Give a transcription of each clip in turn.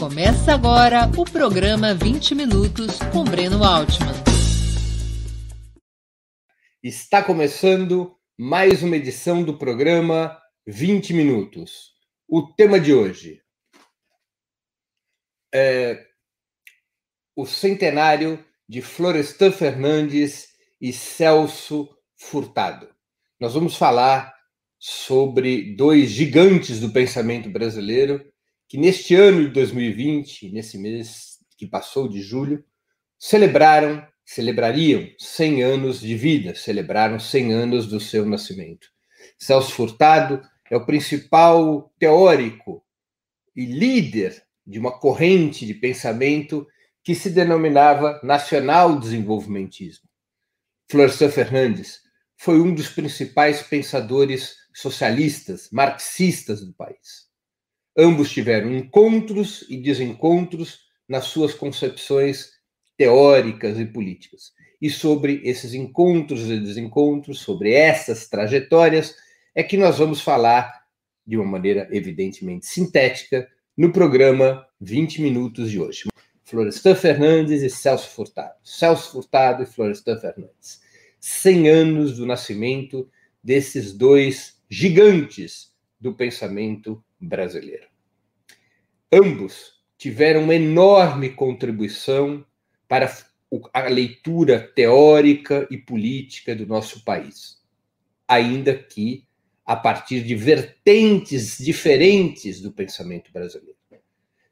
Começa agora o programa 20 Minutos com Breno Altman. Está começando mais uma edição do programa 20 Minutos. O tema de hoje é o centenário de Florestan Fernandes e Celso Furtado. Nós vamos falar sobre dois gigantes do pensamento brasileiro que neste ano de 2020, nesse mês que passou de julho, celebraram, celebrariam 100 anos de vida, celebraram 100 anos do seu nascimento. Celso Furtado é o principal teórico e líder de uma corrente de pensamento que se denominava nacional desenvolvimentismo. Florestan Fernandes foi um dos principais pensadores socialistas, marxistas do país. Ambos tiveram encontros e desencontros nas suas concepções teóricas e políticas. E sobre esses encontros e desencontros, sobre essas trajetórias, é que nós vamos falar de uma maneira evidentemente sintética no programa 20 Minutos de hoje. Florestan Fernandes e Celso Furtado. Celso Furtado e Florestan Fernandes. 100 anos do nascimento desses dois gigantes do pensamento brasileiro. Ambos tiveram uma enorme contribuição para a leitura teórica e política do nosso país, ainda que a partir de vertentes diferentes do pensamento brasileiro.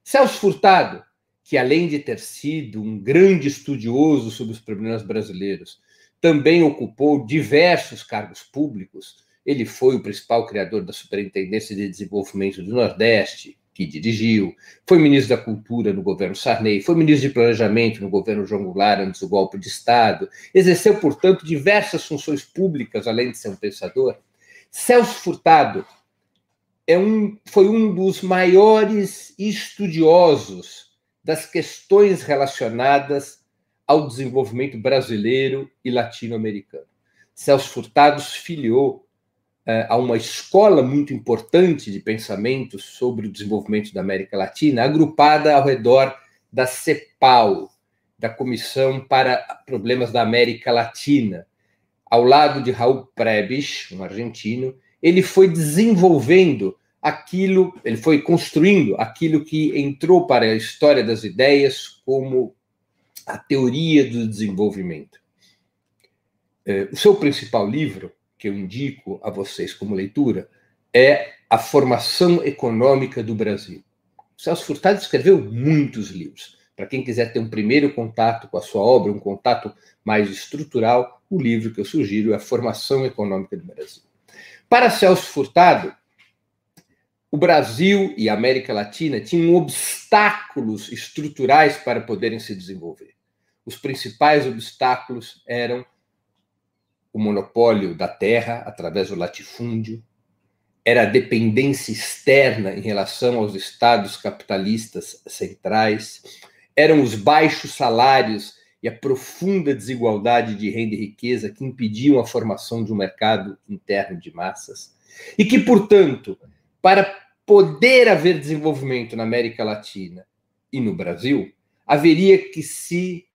Celso Furtado, que além de ter sido um grande estudioso sobre os problemas brasileiros, também ocupou diversos cargos públicos, ele foi o principal criador da Superintendência de Desenvolvimento do Nordeste, que dirigiu, foi ministro da Cultura no governo Sarney, foi ministro de Planejamento no governo João Goulart antes do golpe de Estado, exerceu, portanto, diversas funções públicas, além de ser um pensador. Celso Furtado é um, foi um dos maiores estudiosos das questões relacionadas ao desenvolvimento brasileiro e latino-americano. Celso Furtado se filiou é, a uma escola muito importante de pensamento sobre o desenvolvimento da América Latina, agrupada ao redor da CEPAL, da Comissão para Problemas da América Latina. Ao lado de Raul Prebisch, um argentino, ele foi desenvolvendo aquilo, ele foi construindo aquilo que entrou para a história das ideias como a teoria do desenvolvimento. É, o seu principal livro, que eu indico a vocês como leitura é A Formação Econômica do Brasil. O Celso Furtado escreveu muitos livros. Para quem quiser ter um primeiro contato com a sua obra, um contato mais estrutural, o livro que eu sugiro é A Formação Econômica do Brasil. Para Celso Furtado, o Brasil e a América Latina tinham obstáculos estruturais para poderem se desenvolver. Os principais obstáculos eram o monopólio da terra através do latifúndio, era a dependência externa em relação aos estados capitalistas centrais, eram os baixos salários e a profunda desigualdade de renda e riqueza que impediam a formação de um mercado interno de massas, e que, portanto, para poder haver desenvolvimento na América Latina e no Brasil, haveria que se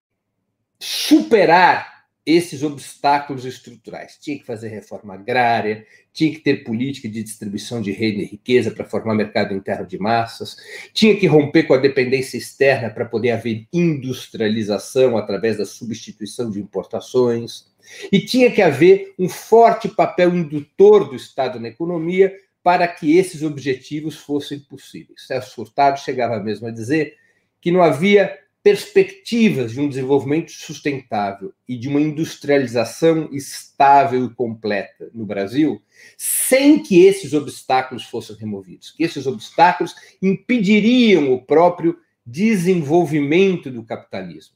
superar esses obstáculos estruturais. Tinha que fazer reforma agrária, tinha que ter política de distribuição de renda e riqueza para formar mercado interno de massas, tinha que romper com a dependência externa para poder haver industrialização através da substituição de importações, e tinha que haver um forte papel indutor do Estado na economia para que esses objetivos fossem possíveis. Celso Furtado chegava mesmo a dizer que não havia perspectivas de um desenvolvimento sustentável e de uma industrialização estável e completa no Brasil, sem que esses obstáculos fossem removidos, que esses obstáculos impediriam o próprio desenvolvimento do capitalismo,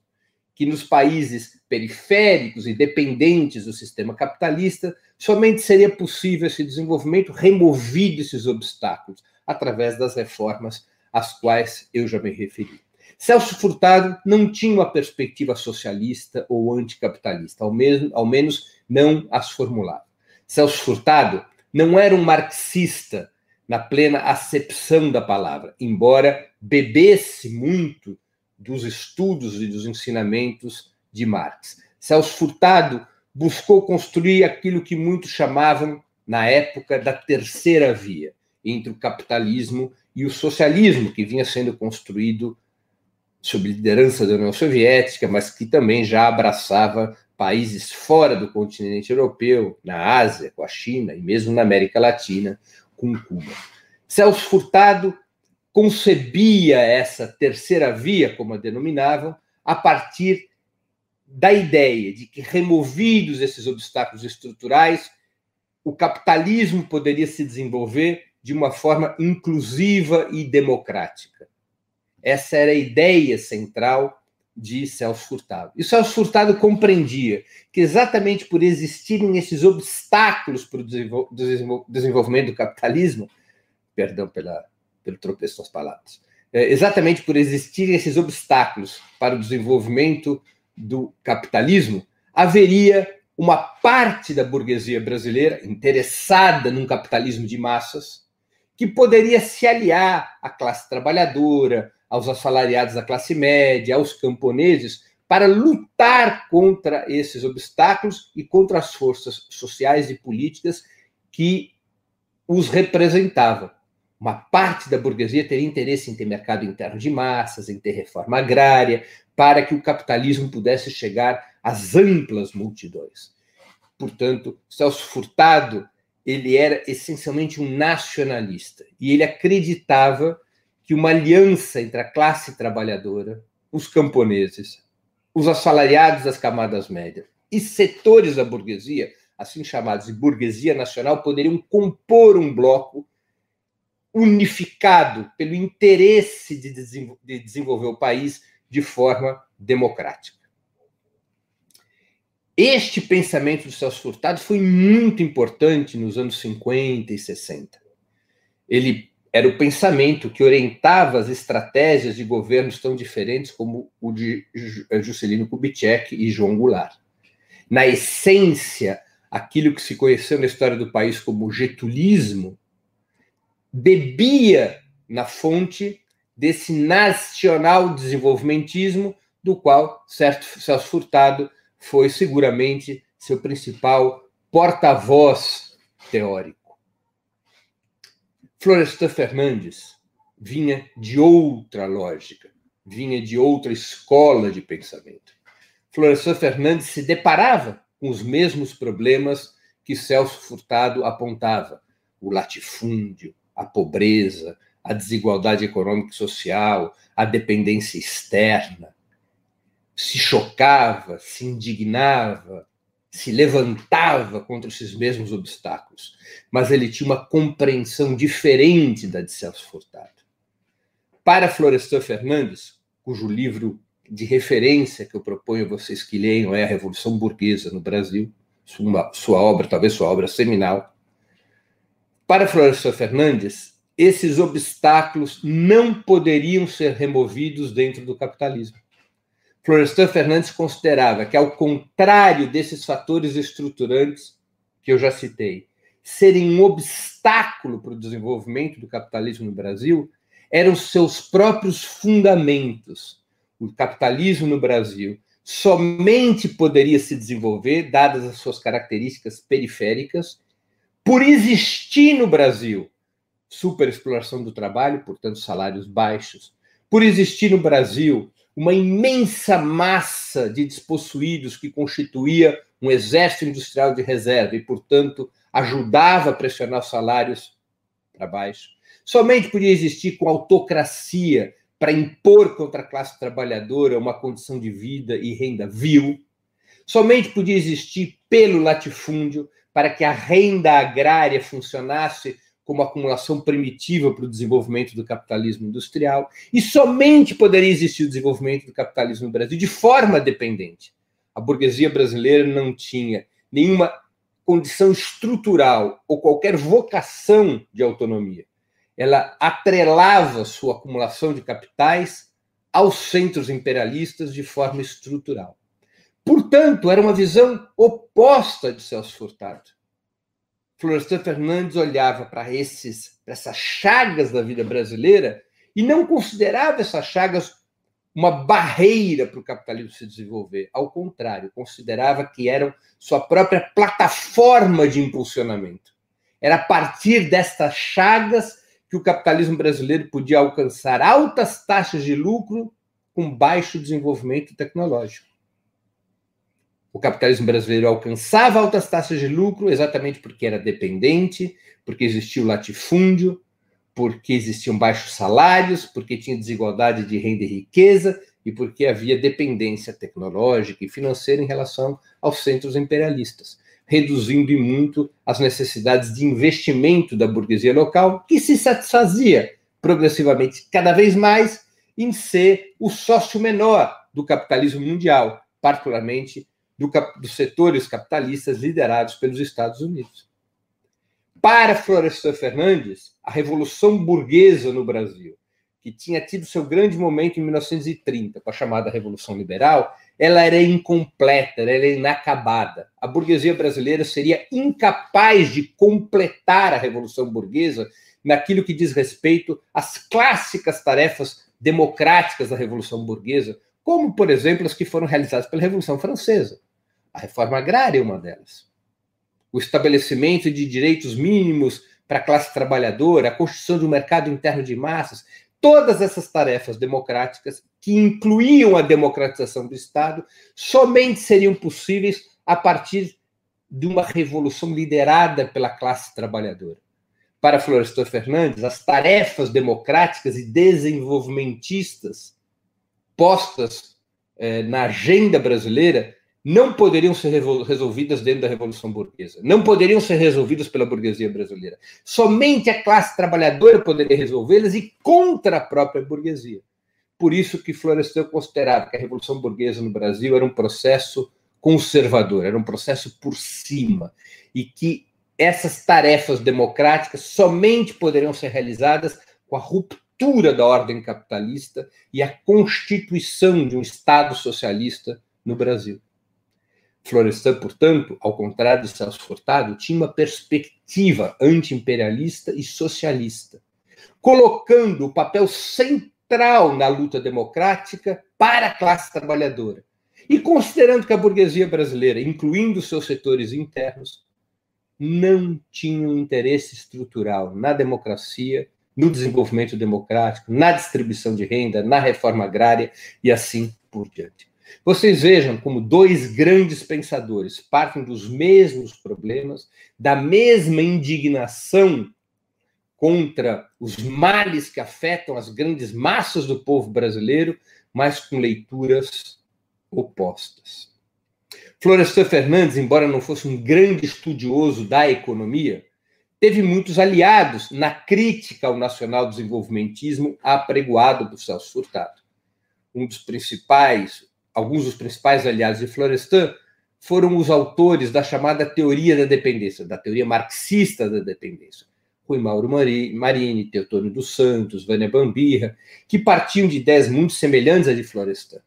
que nos países periféricos e dependentes do sistema capitalista somente seria possível esse desenvolvimento removido esses obstáculos através das reformas às quais eu já me referi. Celso Furtado não tinha uma perspectiva socialista ou anticapitalista, ao, mesmo, ao menos não as formulava. Celso Furtado não era um marxista na plena acepção da palavra, embora bebesse muito dos estudos e dos ensinamentos de Marx. Celso Furtado buscou construir aquilo que muitos chamavam, na época, da terceira via, entre o capitalismo e o socialismo, que vinha sendo construído sob liderança da União Soviética, mas que também já abraçava países fora do continente europeu, na Ásia, com a China e mesmo na América Latina, com Cuba. Celso Furtado concebia essa terceira via, como a denominavam, a partir da ideia de que, removidos esses obstáculos estruturais, o capitalismo poderia se desenvolver de uma forma inclusiva e democrática. Essa era a ideia central de Celso Furtado. E Celso Furtado compreendia que, exatamente por existirem esses obstáculos para o desenvolvimento do capitalismo, perdão pela, pelo tropeço das palavras, é, exatamente por existirem esses obstáculos para o desenvolvimento do capitalismo, haveria uma parte da burguesia brasileira interessada num capitalismo de massas que poderia se aliar à classe trabalhadora, aos assalariados da classe média, aos camponeses, para lutar contra esses obstáculos e contra as forças sociais e políticas que os representavam. Uma parte da burguesia teria interesse em ter mercado interno de massas, em ter reforma agrária, para que o capitalismo pudesse chegar às amplas multidões. Portanto, Celso Furtado, ele era essencialmente um nacionalista e ele acreditava que uma aliança entre a classe trabalhadora, os camponeses, os assalariados das camadas médias e setores da burguesia, assim chamados de burguesia nacional, poderiam compor um bloco unificado pelo interesse de, desenvolver o país de forma democrática. Este pensamento do Celso Furtado foi muito importante nos anos 50 e 60. Ele era o pensamento que orientava as estratégias de governos tão diferentes como o de eh, Juscelino Kubitschek e João Goulart. Na essência, aquilo que se conheceu na história do país como getulismo bebia na fonte desse nacional desenvolvimentismo do qual Celso Furtado foi seguramente seu principal porta-voz teórico. Florestan Fernandes vinha de outra lógica, vinha de outra escola de pensamento. Florestan Fernandes se deparava com os mesmos problemas que Celso Furtado apontava: o latifúndio, a pobreza, a desigualdade econômica e social, a dependência externa. Se chocava, se indignava, se levantava contra esses mesmos obstáculos, mas ele tinha uma compreensão diferente da de Celso Furtado. Para Florestan Fernandes, cujo livro de referência que eu proponho a vocês que leiam é A Revolução Burguesa no Brasil, sua, sua obra, talvez sua obra seminal, para Florestan Fernandes, esses obstáculos não poderiam ser removidos dentro do capitalismo. Florestan Fernandes considerava que, ao contrário desses fatores estruturantes que eu já citei, serem um obstáculo para o desenvolvimento do capitalismo no Brasil, eram seus próprios fundamentos. O capitalismo no Brasil somente poderia se desenvolver, dadas as suas características periféricas, por existir no Brasil superexploração do trabalho, portanto, salários baixos, por existir no Brasil uma imensa massa de despossuídos que constituía um exército industrial de reserva e, portanto, ajudava a pressionar os salários para baixo. Somente podia existir com autocracia para impor contra a classe trabalhadora uma condição de vida e renda vil. Somente podia existir pelo latifúndio para que a renda agrária funcionasse como acumulação primitiva para o desenvolvimento do capitalismo industrial, e somente poderia existir o desenvolvimento do capitalismo no Brasil de forma dependente. A burguesia brasileira não tinha nenhuma condição estrutural ou qualquer vocação de autonomia. Ela atrelava sua acumulação de capitais aos centros imperialistas de forma estrutural. Portanto, era uma visão oposta de Celso Furtado Florestan Fernandes olhava para esses, para essas chagas da vida brasileira e não considerava essas chagas uma barreira para o capitalismo se desenvolver. Ao contrário, considerava que eram sua própria plataforma de impulsionamento. Era a partir destas chagas que o capitalismo brasileiro podia alcançar altas taxas de lucro com baixo desenvolvimento tecnológico. O capitalismo brasileiro alcançava altas taxas de lucro exatamente porque era dependente, porque existia o latifúndio, porque existiam baixos salários, porque tinha desigualdade de renda e riqueza e porque havia dependência tecnológica e financeira em relação aos centros imperialistas reduzindo em muito as necessidades de investimento da burguesia local, que se satisfazia progressivamente cada vez mais em ser o sócio menor do capitalismo mundial, particularmente do, dos setores capitalistas liderados pelos Estados Unidos. Para Florestan Fernandes, a revolução burguesa no Brasil, que tinha tido seu grande momento em 1930, com a chamada Revolução Liberal, ela era incompleta, ela era inacabada. A burguesia brasileira seria incapaz de completar a revolução burguesa naquilo que diz respeito às clássicas tarefas democráticas da revolução burguesa, como, por exemplo, as que foram realizadas pela Revolução Francesa. A reforma agrária é uma delas. O estabelecimento de direitos mínimos para a classe trabalhadora, a construção de um mercado interno de massas, todas essas tarefas democráticas, que incluíam a democratização do Estado, somente seriam possíveis a partir de uma revolução liderada pela classe trabalhadora. Para Florestan Fernandes, as tarefas democráticas e desenvolvimentistas postas eh, na agenda brasileira não poderiam ser resolvidas dentro da Revolução Burguesa, não poderiam ser resolvidas pela burguesia brasileira. Somente a classe trabalhadora poderia resolvê-las e contra a própria burguesia. Por isso que Florestan considerava que a Revolução Burguesa no Brasil era um processo conservador, era um processo por cima, e que essas tarefas democráticas somente poderiam ser realizadas com a ruptura da ordem capitalista e a constituição de um Estado socialista no Brasil. Florestan, portanto, ao contrário de Celso Furtado, tinha uma perspectiva anti-imperialista e socialista, colocando o papel central na luta democrática para a classe trabalhadora e considerando que a burguesia brasileira, incluindo seus setores internos, não tinha um interesse estrutural na democracia, no desenvolvimento democrático, na distribuição de renda, na reforma agrária e assim por diante. Vocês vejam como dois grandes pensadores partem dos mesmos problemas, da mesma indignação contra os males que afetam as grandes massas do povo brasileiro, mas com leituras opostas. Florestan Fernandes, embora não fosse um grande estudioso da economia, teve muitos aliados na crítica ao nacional desenvolvimentismo apregoado por Celso Furtado. Um dos principais alguns dos principais aliados de Florestan foram os autores da chamada teoria da dependência, da teoria marxista da dependência. Rui Mauro Marini, Teotônio dos Santos, Vânia Bambirra, que partiam de ideias muito semelhantes à de Florestan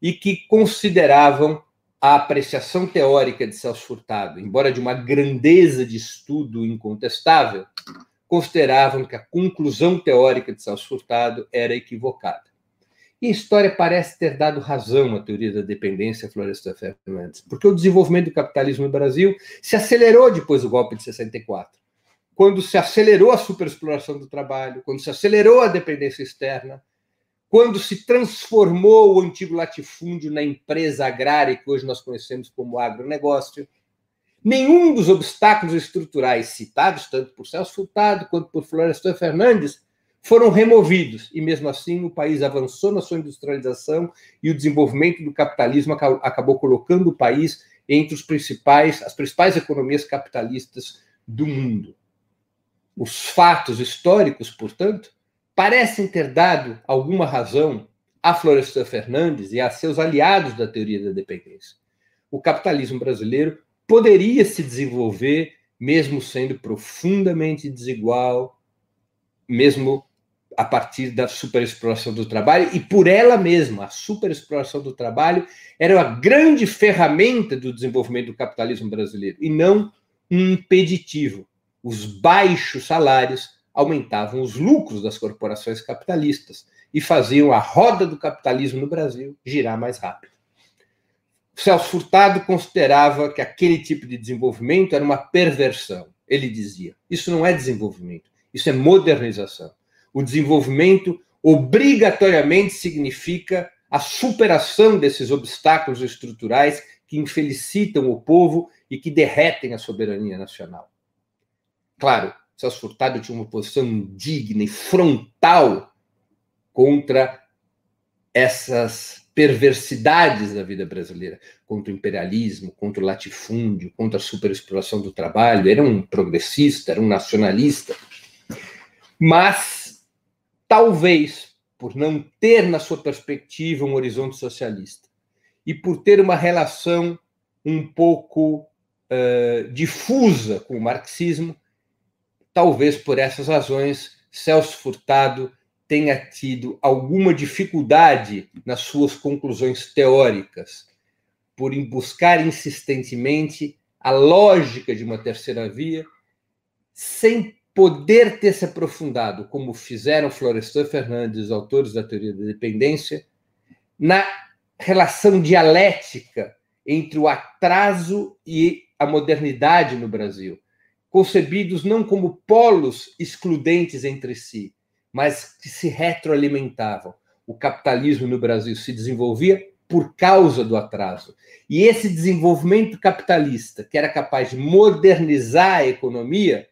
e que consideravam a apreciação teórica de Celso Furtado, embora de uma grandeza de estudo incontestável, consideravam que a conclusão teórica de Celso Furtado era equivocada. E a história parece ter dado razão à teoria da dependência Florestan Fernandes, porque o desenvolvimento do capitalismo no Brasil se acelerou depois do golpe de 64. Quando se acelerou a superexploração do trabalho, quando se acelerou a dependência externa, quando se transformou o antigo latifúndio na empresa agrária que hoje nós conhecemos como agronegócio, nenhum dos obstáculos estruturais citados, tanto por Celso Furtado quanto por Florestan Fernandes, foram removidos e mesmo assim o país avançou na sua industrialização e o desenvolvimento do capitalismo acabou colocando o país entre os principais as principais economias capitalistas do mundo. Os fatos históricos, portanto, parecem ter dado alguma razão a Florestan Fernandes e a seus aliados da teoria da dependência. O capitalismo brasileiro poderia se desenvolver mesmo sendo profundamente desigual, mesmo a partir da superexploração do trabalho e por ela mesma. A superexploração do trabalho era a grande ferramenta do desenvolvimento do capitalismo brasileiro e não um impeditivo. os baixos salários aumentavam os lucros das corporações capitalistas e faziam a roda do capitalismo no Brasil girar mais rápido. Celso Furtado considerava que aquele tipo de desenvolvimento era uma perversão. Ele dizia: isso não é desenvolvimento, isso é modernização. O desenvolvimento obrigatoriamente significa a superação desses obstáculos estruturais que infelicitam o povo e que derretem a soberania nacional. Claro, Celso Furtado tinha uma posição indigna e frontal contra essas perversidades da vida brasileira, contra o imperialismo, contra o latifúndio, contra a superexploração do trabalho. Era um progressista, era um nacionalista. Mas, talvez, por não ter na sua perspectiva um horizonte socialista e por ter uma relação um pouco uh, difusa com o marxismo, talvez por essas razões Celso Furtado tenha tido alguma dificuldade nas suas conclusões teóricas, por buscar insistentemente a lógica de uma terceira via, sem poder ter se aprofundado, como fizeram Florestan Fernandes, autores da teoria da dependência, na relação dialética entre o atraso e a modernidade no Brasil, concebidos não como polos excludentes entre si, mas que se retroalimentavam. O capitalismo no Brasil se desenvolvia por causa do atraso. E esse desenvolvimento capitalista, que era capaz de modernizar a economia,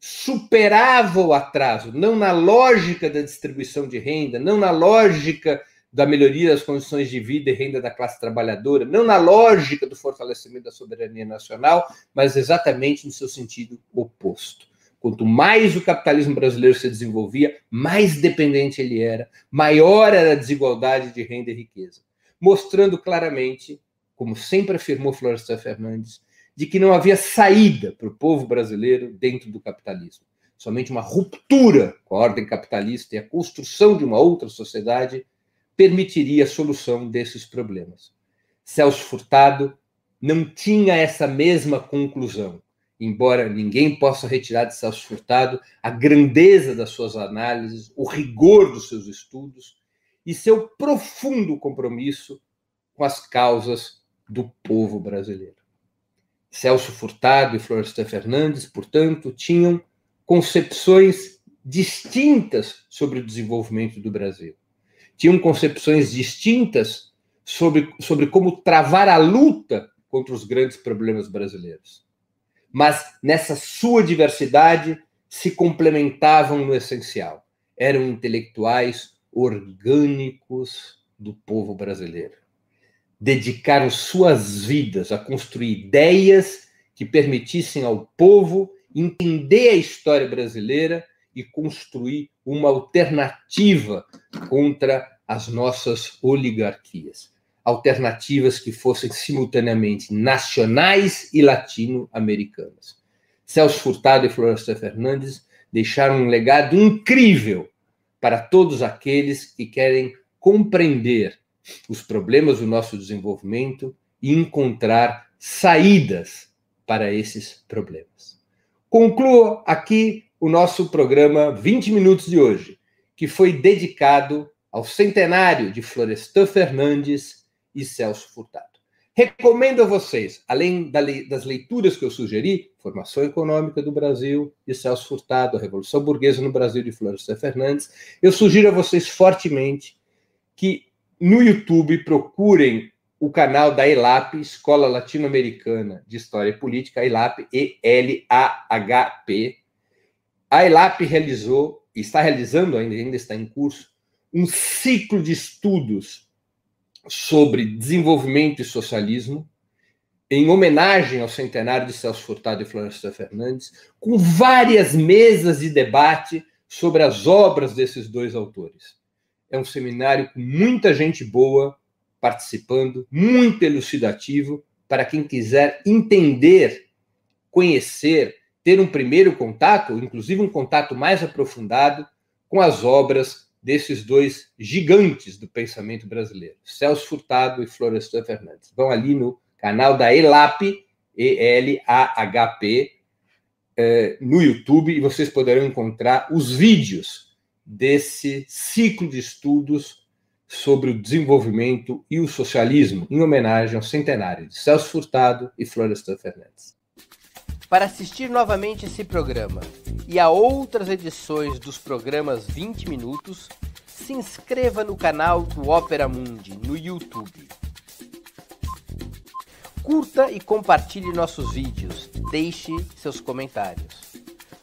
superava o atraso, não na lógica da distribuição de renda, não na lógica da melhoria das condições de vida e renda da classe trabalhadora, não na lógica do fortalecimento da soberania nacional, mas exatamente no seu sentido oposto. Quanto mais o capitalismo brasileiro se desenvolvia, mais dependente ele era, maior era a desigualdade de renda e riqueza, mostrando claramente, como sempre afirmou Florestan Fernandes, de que não havia saída para o povo brasileiro dentro do capitalismo. Somente uma ruptura com a ordem capitalista e a construção de uma outra sociedade permitiria a solução desses problemas. Celso Furtado não tinha essa mesma conclusão, embora ninguém possa retirar de Celso Furtado a grandeza das suas análises, o rigor dos seus estudos e seu profundo compromisso com as causas do povo brasileiro. Celso Furtado e Florestan Fernandes, portanto, tinham concepções distintas sobre o desenvolvimento do Brasil. Tinham concepções distintas sobre, sobre como travar a luta contra os grandes problemas brasileiros. Mas nessa sua diversidade se complementavam no essencial. Eram intelectuais orgânicos do povo brasileiro dedicaram suas vidas a construir ideias que permitissem ao povo entender a história brasileira e construir uma alternativa contra as nossas oligarquias. Alternativas que fossem simultaneamente nacionais e latino-americanas. Celso Furtado e Florestan Fernandes deixaram um legado incrível para todos aqueles que querem compreender os problemas do nosso desenvolvimento e encontrar saídas para esses problemas. Concluo aqui o nosso programa 20 minutos de hoje, que foi dedicado ao centenário de Florestan Fernandes e Celso Furtado. Recomendo a vocês, além das leituras que eu sugeri, Formação Econômica do Brasil de Celso Furtado, A Revolução Burguesa no Brasil de Florestan Fernandes, eu sugiro a vocês fortemente que no YouTube, procurem o canal da ELAP, Escola Latino-Americana de História e Política, ELAP, E-L-A-H-P. A ELAP realizou, está realizando ainda, ainda está em curso, um ciclo de estudos sobre desenvolvimento e socialismo, em homenagem ao centenário de Celso Furtado e Florestan Fernandes, com várias mesas de debate sobre as obras desses dois autores. É um seminário com muita gente boa participando, muito elucidativo para quem quiser entender, conhecer, ter um primeiro contato, inclusive um contato mais aprofundado com as obras desses dois gigantes do pensamento brasileiro, Celso Furtado e Florestan Fernandes. Vão ali no canal da ELAP, E-L-A-H-P, é, no YouTube e vocês poderão encontrar os vídeos desse ciclo de estudos sobre o desenvolvimento e o socialismo, em homenagem ao centenário de Celso Furtado e Florestan Fernandes. Para assistir novamente esse programa e a outras edições dos programas 20 Minutos, se inscreva no canal do Opera Mundi no YouTube. Curta e compartilhe nossos vídeos, deixe seus comentários.